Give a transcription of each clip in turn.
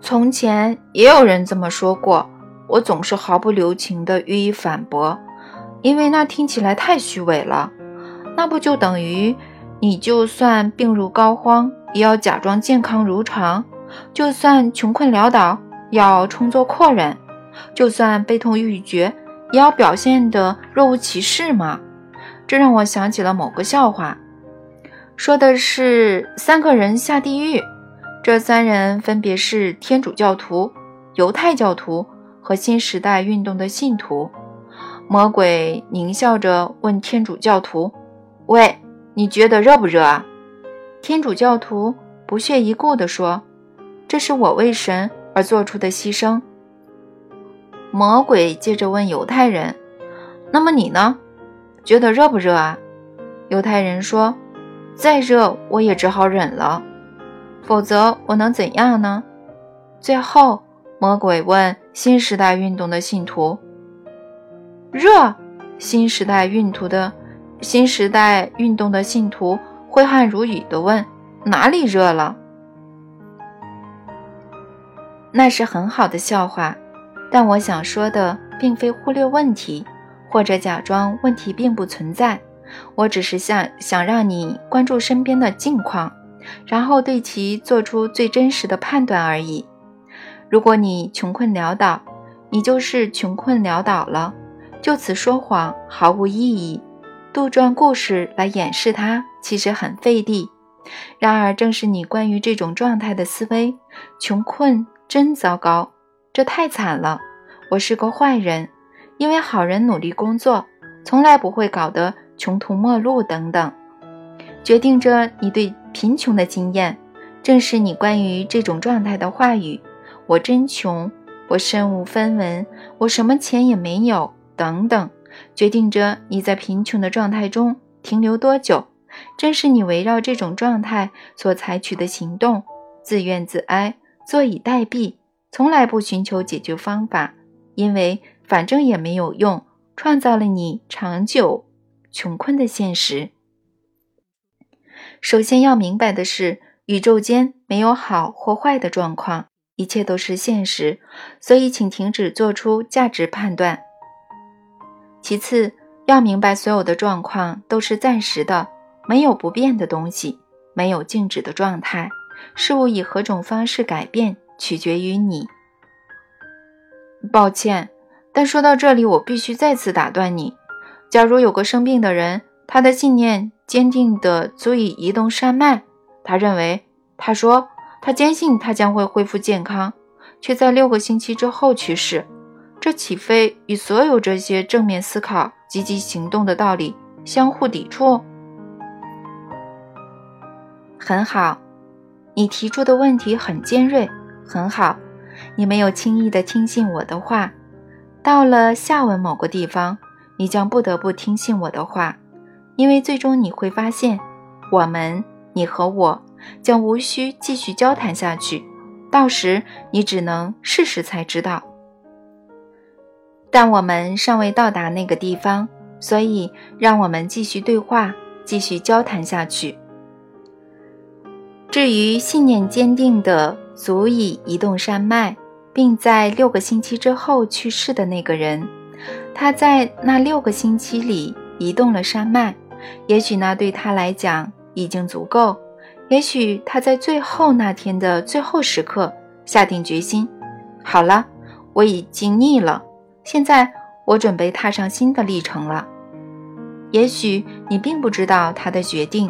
从前也有人这么说过，我总是毫不留情地予以反驳，因为那听起来太虚伪了。那不就等于你就算病入膏肓，也要假装健康如常；就算穷困潦倒，要充作阔人；就算悲痛欲绝，也要表现得若无其事吗？这让我想起了某个笑话，说的是三个人下地狱。这三人分别是天主教徒、犹太教徒和新时代运动的信徒。魔鬼狞笑着问天主教徒：“喂，你觉得热不热啊？”天主教徒不屑一顾地说：“这是我为神而做出的牺牲。”魔鬼接着问犹太人：“那么你呢？觉得热不热啊？”犹太人说：“再热我也只好忍了。”否则我能怎样呢？最后，魔鬼问新时代运动的信徒：“热？”新时代运图的新时代运动的信徒挥汗如雨地问：“哪里热了？”那是很好的笑话，但我想说的并非忽略问题，或者假装问题并不存在。我只是想想让你关注身边的近况。然后对其做出最真实的判断而已。如果你穷困潦倒，你就是穷困潦倒了。就此说谎毫无意义，杜撰故事来掩饰它其实很费力。然而，正是你关于这种状态的思维，穷困真糟糕，这太惨了。我是个坏人，因为好人努力工作，从来不会搞得穷途末路等等，决定着你对。贫穷的经验，正是你关于这种状态的话语。我真穷，我身无分文，我什么钱也没有，等等，决定着你在贫穷的状态中停留多久。正是你围绕这种状态所采取的行动，自怨自哀，坐以待毙，从来不寻求解决方法，因为反正也没有用，创造了你长久穷困的现实。首先要明白的是，宇宙间没有好或坏的状况，一切都是现实，所以请停止做出价值判断。其次，要明白所有的状况都是暂时的，没有不变的东西，没有静止的状态。事物以何种方式改变，取决于你。抱歉，但说到这里，我必须再次打断你。假如有个生病的人，他的信念。坚定的足以移动山脉。他认为，他说，他坚信他将会恢复健康，却在六个星期之后去世。这岂非与所有这些正面思考、积极行动的道理相互抵触？很好，你提出的问题很尖锐。很好，你没有轻易的听信我的话。到了下文某个地方，你将不得不听信我的话。因为最终你会发现，我们，你和我，将无需继续交谈下去。到时你只能试试才知道。但我们尚未到达那个地方，所以让我们继续对话，继续交谈下去。至于信念坚定的足以移动山脉，并在六个星期之后去世的那个人，他在那六个星期里移动了山脉。也许那对他来讲已经足够。也许他在最后那天的最后时刻下定决心：好了，我已经腻了，现在我准备踏上新的历程了。也许你并不知道他的决定，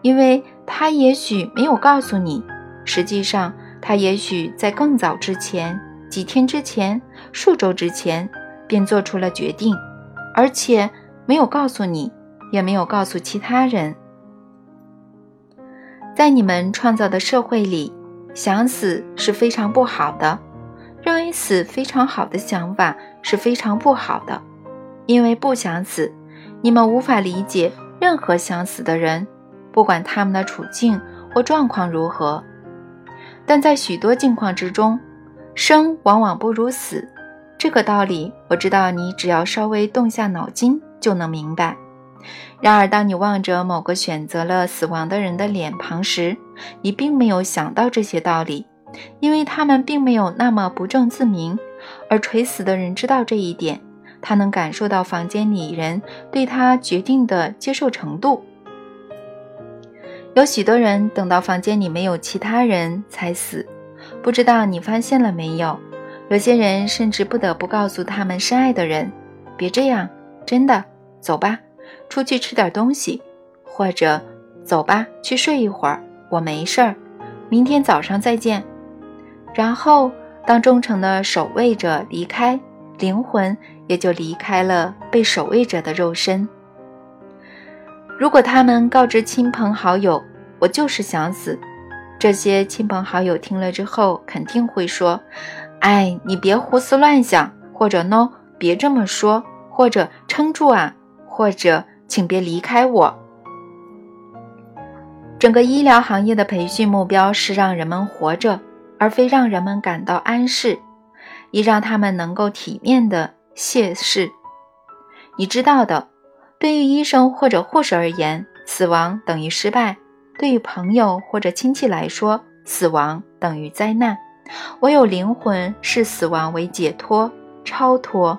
因为他也许没有告诉你。实际上，他也许在更早之前，几天之前，数周之前便做出了决定，而且没有告诉你。也没有告诉其他人，在你们创造的社会里，想死是非常不好的。认为死非常好的想法是非常不好的，因为不想死，你们无法理解任何想死的人，不管他们的处境或状况如何。但在许多境况之中，生往往不如死。这个道理，我知道你只要稍微动下脑筋就能明白。然而，当你望着某个选择了死亡的人的脸庞时，你并没有想到这些道理，因为他们并没有那么不正自明，而垂死的人知道这一点，他能感受到房间里人对他决定的接受程度。有许多人等到房间里没有其他人才死，不知道你发现了没有？有些人甚至不得不告诉他们深爱的人：“别这样，真的，走吧，出去吃点东西，或者走吧，去睡一会儿，我没事儿，明天早上再见。”然后，当忠诚的守卫者离开，灵魂也就离开了被守卫者的肉身。如果他们告知亲朋好友，我就是想死，这些亲朋好友听了之后肯定会说：“哎，你别胡思乱想，或者 no，别这么说，或者撑住啊，或者请别离开我。”整个医疗行业的培训目标是让人们活着，而非让人们感到安适，以让他们能够体面的谢世。你知道的。对于医生或者护士而言，死亡等于失败；对于朋友或者亲戚来说，死亡等于灾难。唯有灵魂视死亡为解脱、超脱。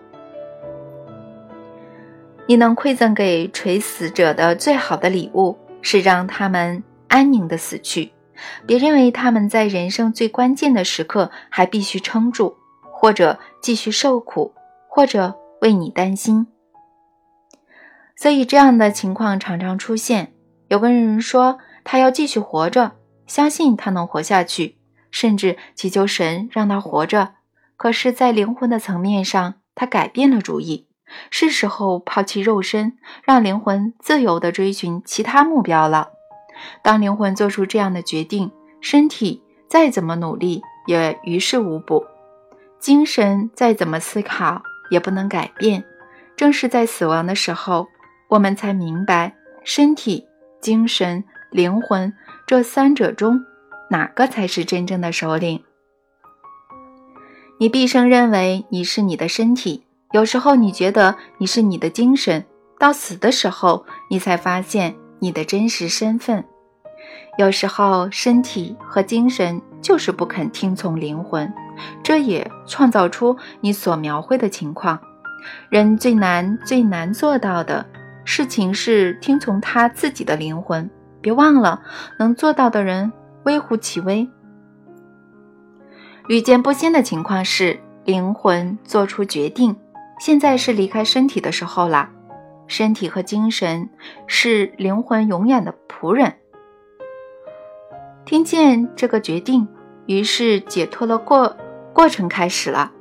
你能馈赠给垂死者的最好的礼物，是让他们安宁的死去。别认为他们在人生最关键的时刻还必须撑住，或者继续受苦，或者为你担心。所以，这样的情况常常出现。有个人说他要继续活着，相信他能活下去，甚至祈求神让他活着。可是，在灵魂的层面上，他改变了主意，是时候抛弃肉身，让灵魂自由地追寻其他目标了。当灵魂做出这样的决定，身体再怎么努力也于事无补，精神再怎么思考也不能改变。正是在死亡的时候。我们才明白，身体、精神、灵魂这三者中，哪个才是真正的首领？你毕生认为你是你的身体，有时候你觉得你是你的精神，到死的时候，你才发现你的真实身份。有时候，身体和精神就是不肯听从灵魂，这也创造出你所描绘的情况。人最难、最难做到的。事情是听从他自己的灵魂，别忘了，能做到的人微乎其微。屡见不鲜的情况是，灵魂做出决定，现在是离开身体的时候了。身体和精神是灵魂永远的仆人。听见这个决定，于是解脱了过过程开始了，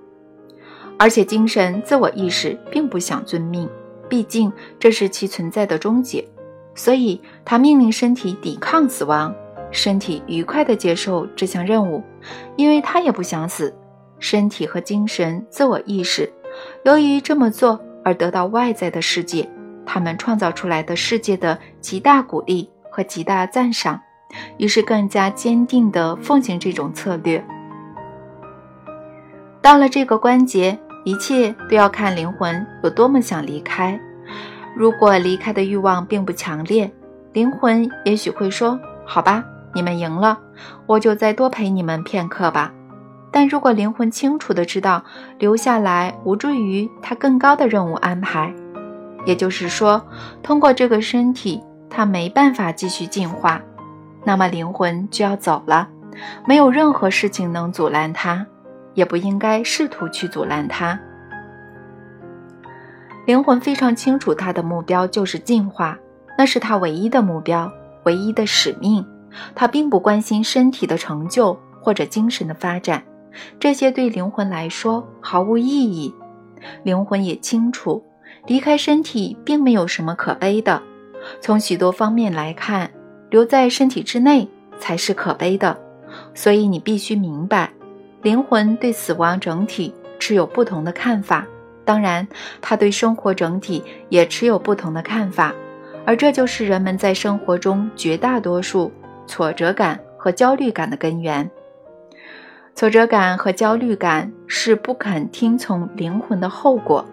而且精神自我意识并不想遵命。毕竟这是其存在的终结，所以他命令身体抵抗死亡，身体愉快地接受这项任务，因为他也不想死。身体和精神自我意识，由于这么做而得到外在的世界，他们创造出来的世界的极大鼓励和极大赞赏，于是更加坚定地奉行这种策略。到了这个关节。一切都要看灵魂有多么想离开。如果离开的欲望并不强烈，灵魂也许会说：“好吧，你们赢了，我就再多陪你们片刻吧。”但如果灵魂清楚的知道留下来无助于他更高的任务安排，也就是说，通过这个身体他没办法继续进化，那么灵魂就要走了。没有任何事情能阻拦他。也不应该试图去阻拦他。灵魂非常清楚，他的目标就是进化，那是他唯一的目标，唯一的使命。他并不关心身体的成就或者精神的发展，这些对灵魂来说毫无意义。灵魂也清楚，离开身体并没有什么可悲的。从许多方面来看，留在身体之内才是可悲的。所以你必须明白。灵魂对死亡整体持有不同的看法，当然，他对生活整体也持有不同的看法，而这就是人们在生活中绝大多数挫折感和焦虑感的根源。挫折感和焦虑感是不肯听从灵魂的后果。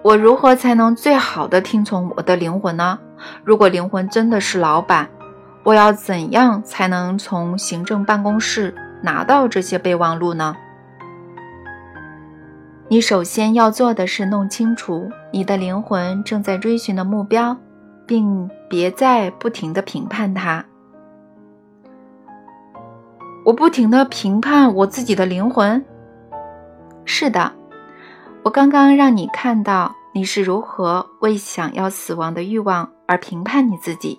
我如何才能最好的听从我的灵魂呢？如果灵魂真的是老板？我要怎样才能从行政办公室拿到这些备忘录呢？你首先要做的是弄清楚你的灵魂正在追寻的目标，并别再不停地评判它。我不停地评判我自己的灵魂。是的，我刚刚让你看到你是如何为想要死亡的欲望而评判你自己，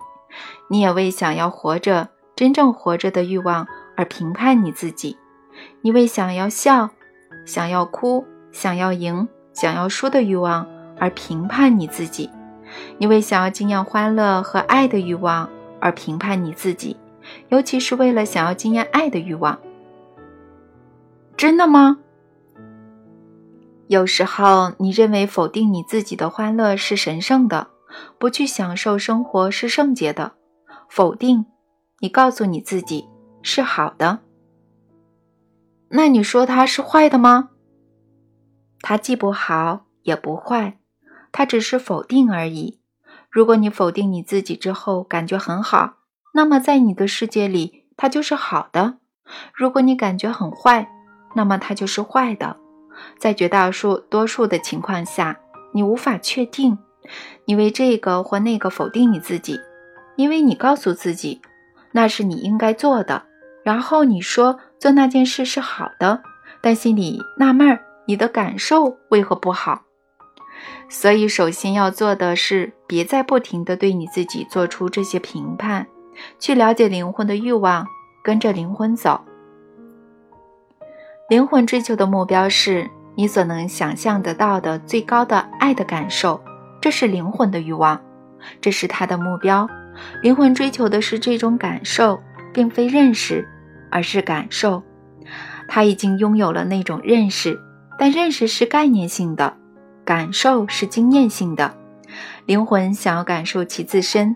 你也为想要活着、真正活着的欲望而评判你自己。你为想要笑、想要哭、想要赢、想要输的欲望而评判你自己。你为想要经验欢乐和爱的欲望而评判你自己。尤其是为了想要经验爱的欲望，真的吗？有时候你认为否定你自己的欢乐是神圣的，不去享受生活是圣洁的。否定，你告诉你自己是好的。那你说它是坏的吗？它既不好也不坏，它只是否定而已。如果你否定你自己之后感觉很好。那么，在你的世界里，它就是好的。如果你感觉很坏，那么它就是坏的。在绝大多数的情况下，你无法确定，你为这个或那个否定你自己，因为你告诉自己那是你应该做的，然后你说做那件事是好的，但心里纳闷儿，你的感受为何不好？所以，首先要做的是，别再不停地对你自己做出这些评判。去了解灵魂的欲望，跟着灵魂走。灵魂追求的目标是你所能想象得到的最高的爱的感受，这是灵魂的欲望，这是他的目标。灵魂追求的是这种感受，并非认识，而是感受。他已经拥有了那种认识，但认识是概念性的，感受是经验性的。灵魂想要感受其自身。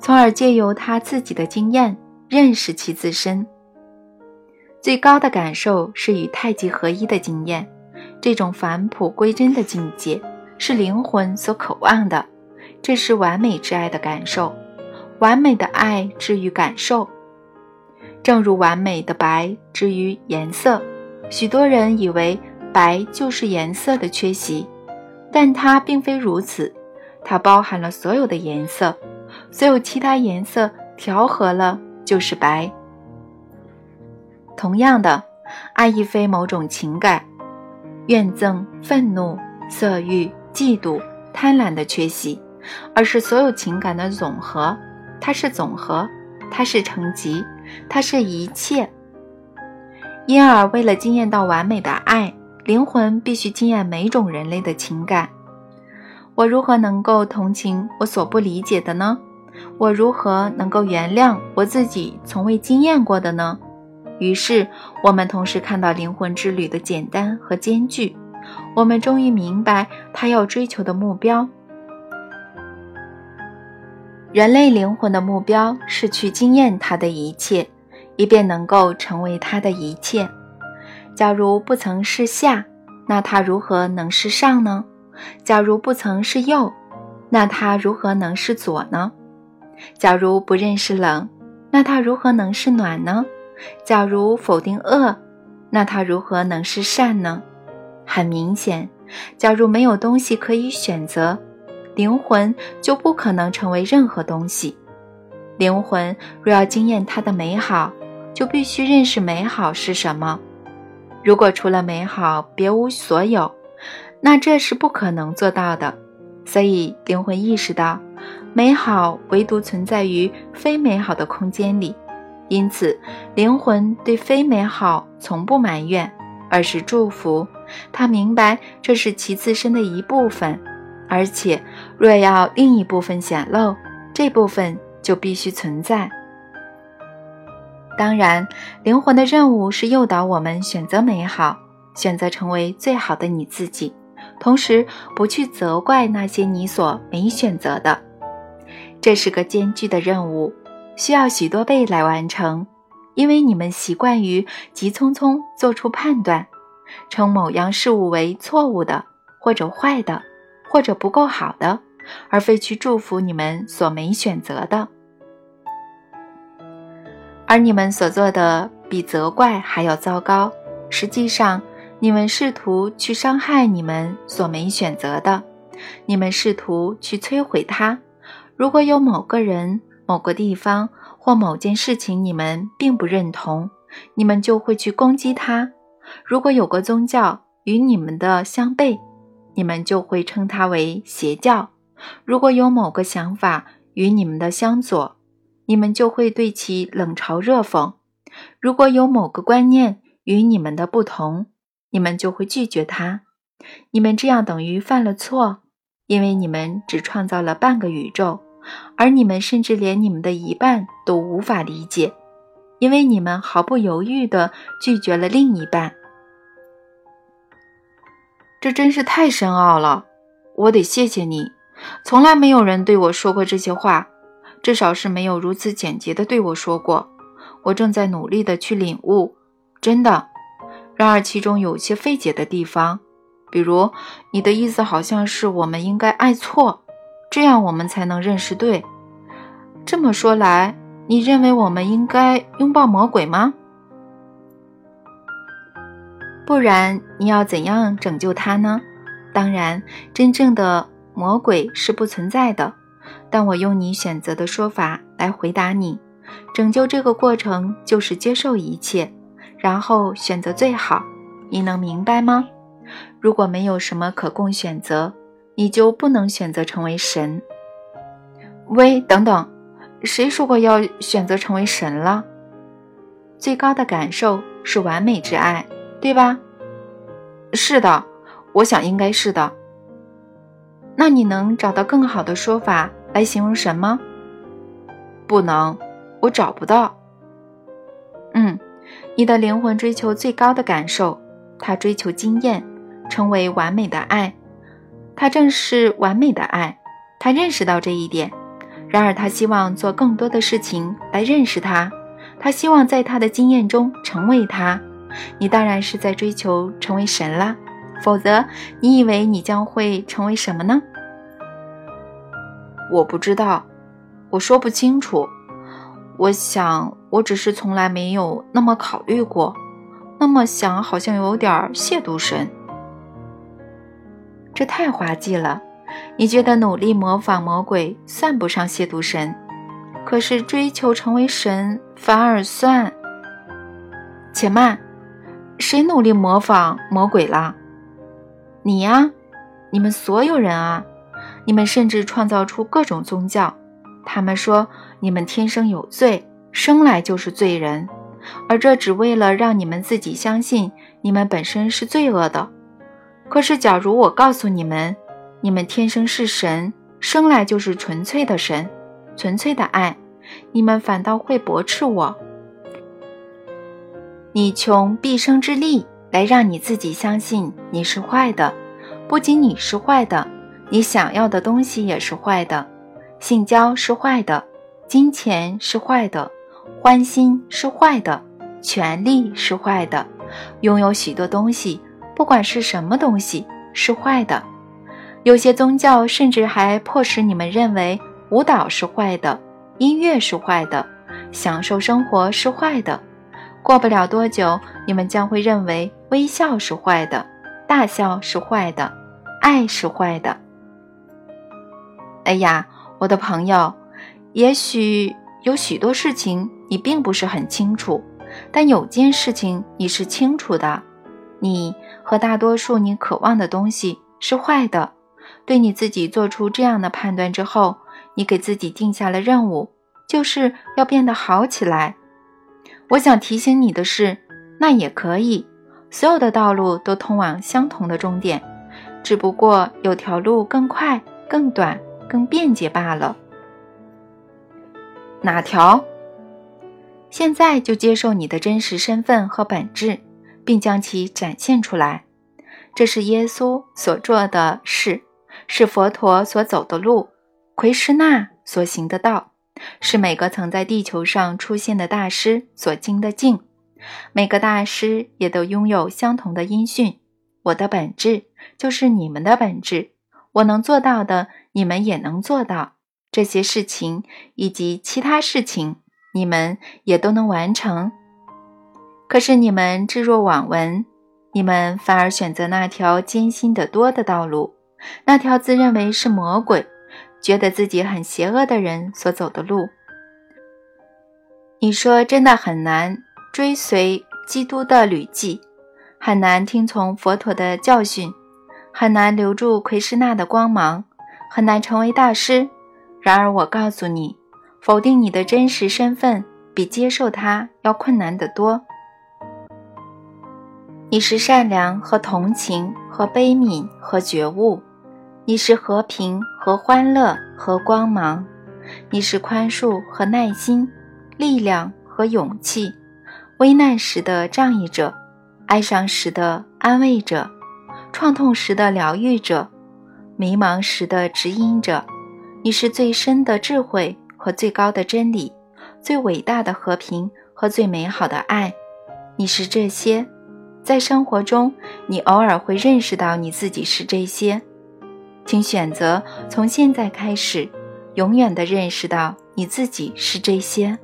从而借由他自己的经验认识其自身。最高的感受是与太极合一的经验，这种返璞归真的境界是灵魂所渴望的。这是完美之爱的感受，完美的爱之于感受，正如完美的白之于颜色。许多人以为白就是颜色的缺席，但它并非如此，它包含了所有的颜色。所有其他颜色调和了就是白。同样的，爱亦非某种情感，怨憎、愤怒、色欲、嫉妒、贪婪的缺席，而是所有情感的总和。它是总和，它是成集，它是一切。因而，为了惊艳到完美的爱，灵魂必须惊艳每种人类的情感。我如何能够同情我所不理解的呢？我如何能够原谅我自己从未经验过的呢？于是，我们同时看到灵魂之旅的简单和艰巨。我们终于明白他要追求的目标。人类灵魂的目标是去经验他的一切，以便能够成为他的一切。假如不曾是下，那他如何能是上呢？假如不曾是右，那他如何能是左呢？假如不认识冷，那它如何能是暖呢？假如否定恶，那它如何能是善呢？很明显，假如没有东西可以选择，灵魂就不可能成为任何东西。灵魂若要经验它的美好，就必须认识美好是什么。如果除了美好别无所有，那这是不可能做到的。所以，灵魂意识到。美好唯独存在于非美好的空间里，因此灵魂对非美好从不埋怨，而是祝福。他明白这是其自身的一部分，而且若要另一部分显露，这部分就必须存在。当然，灵魂的任务是诱导我们选择美好，选择成为最好的你自己，同时不去责怪那些你所没选择的。这是个艰巨的任务，需要许多倍来完成，因为你们习惯于急匆匆做出判断，称某样事物为错误的，或者坏的，或者不够好的，而非去祝福你们所没选择的。而你们所做的比责怪还要糟糕。实际上，你们试图去伤害你们所没选择的，你们试图去摧毁它。如果有某个人、某个地方或某件事情你们并不认同，你们就会去攻击他。如果有个宗教与你们的相悖，你们就会称它为邪教；如果有某个想法与你们的相左，你们就会对其冷嘲热讽；如果有某个观念与你们的不同，你们就会拒绝它。你们这样等于犯了错，因为你们只创造了半个宇宙，而你们甚至连你们的一半都无法理解，因为你们毫不犹豫地拒绝了另一半。这真是太深奥了，我得谢谢你。从来没有人对我说过这些话。至少是没有如此简洁的对我说过。我正在努力的去领悟，真的。然而其中有些费解的地方，比如你的意思好像是我们应该爱错，这样我们才能认识对。这么说来，你认为我们应该拥抱魔鬼吗？不然你要怎样拯救他呢？当然，真正的魔鬼是不存在的。但我用你选择的说法来回答你：拯救这个过程就是接受一切，然后选择最好。你能明白吗？如果没有什么可供选择，你就不能选择成为神。喂，等等，谁说过要选择成为神了？最高的感受是完美之爱，对吧？是的，我想应该是的。那你能找到更好的说法？来形容神吗？不能，我找不到。嗯，你的灵魂追求最高的感受，他追求经验，成为完美的爱。他正是完美的爱，他认识到这一点。然而，他希望做更多的事情来认识他。他希望在他的经验中成为他。你当然是在追求成为神啦，否则你以为你将会成为什么呢？我不知道，我说不清楚。我想，我只是从来没有那么考虑过。那么想，好像有点亵渎神。这太滑稽了。你觉得努力模仿魔鬼算不上亵渎神，可是追求成为神反而算。且慢，谁努力模仿魔鬼了？你呀，你们所有人啊。你们甚至创造出各种宗教，他们说你们天生有罪，生来就是罪人，而这只为了让你们自己相信你们本身是罪恶的。可是，假如我告诉你们，你们天生是神，生来就是纯粹的神，纯粹的爱，你们反倒会驳斥我。你穷毕生之力来让你自己相信你是坏的，不仅你是坏的。你想要的东西也是坏的，性交是坏的，金钱是坏的，欢心是坏的，权力是坏的，拥有许多东西，不管是什么东西，是坏的。有些宗教甚至还迫使你们认为舞蹈是坏的，音乐是坏的，享受生活是坏的。过不了多久，你们将会认为微笑是坏的，大笑是坏的，爱是坏的。哎呀，我的朋友，也许有许多事情你并不是很清楚，但有件事情你是清楚的：你和大多数你渴望的东西是坏的。对你自己做出这样的判断之后，你给自己定下了任务，就是要变得好起来。我想提醒你的是，那也可以，所有的道路都通往相同的终点，只不过有条路更快、更短。更便捷罢了。哪条？现在就接受你的真实身份和本质，并将其展现出来。这是耶稣所做的事，是佛陀所走的路，奎师那所行的道，是每个曾在地球上出现的大师所经的境。每个大师也都拥有相同的音讯。我的本质就是你们的本质。我能做到的。你们也能做到这些事情，以及其他事情，你们也都能完成。可是你们置若罔闻，你们反而选择那条艰辛得多的道路，那条自认为是魔鬼、觉得自己很邪恶的人所走的路。你说真的很难追随基督的履迹，很难听从佛陀的教训，很难留住奎师那的光芒，很难成为大师。然而我告诉你。否定你的真实身份，比接受它要困难得多。你是善良和同情和悲悯和觉悟，你是和平和欢乐和光芒，你是宽恕和耐心，力量和勇气，危难时的仗义者，哀伤时的安慰者，创痛时的疗愈者，迷茫时的指引者。你是最深的智慧。和最高的真理，最伟大的和平和最美好的爱，你是这些。在生活中，你偶尔会认识到你自己是这些，请选择从现在开始，永远的认识到你自己是这些。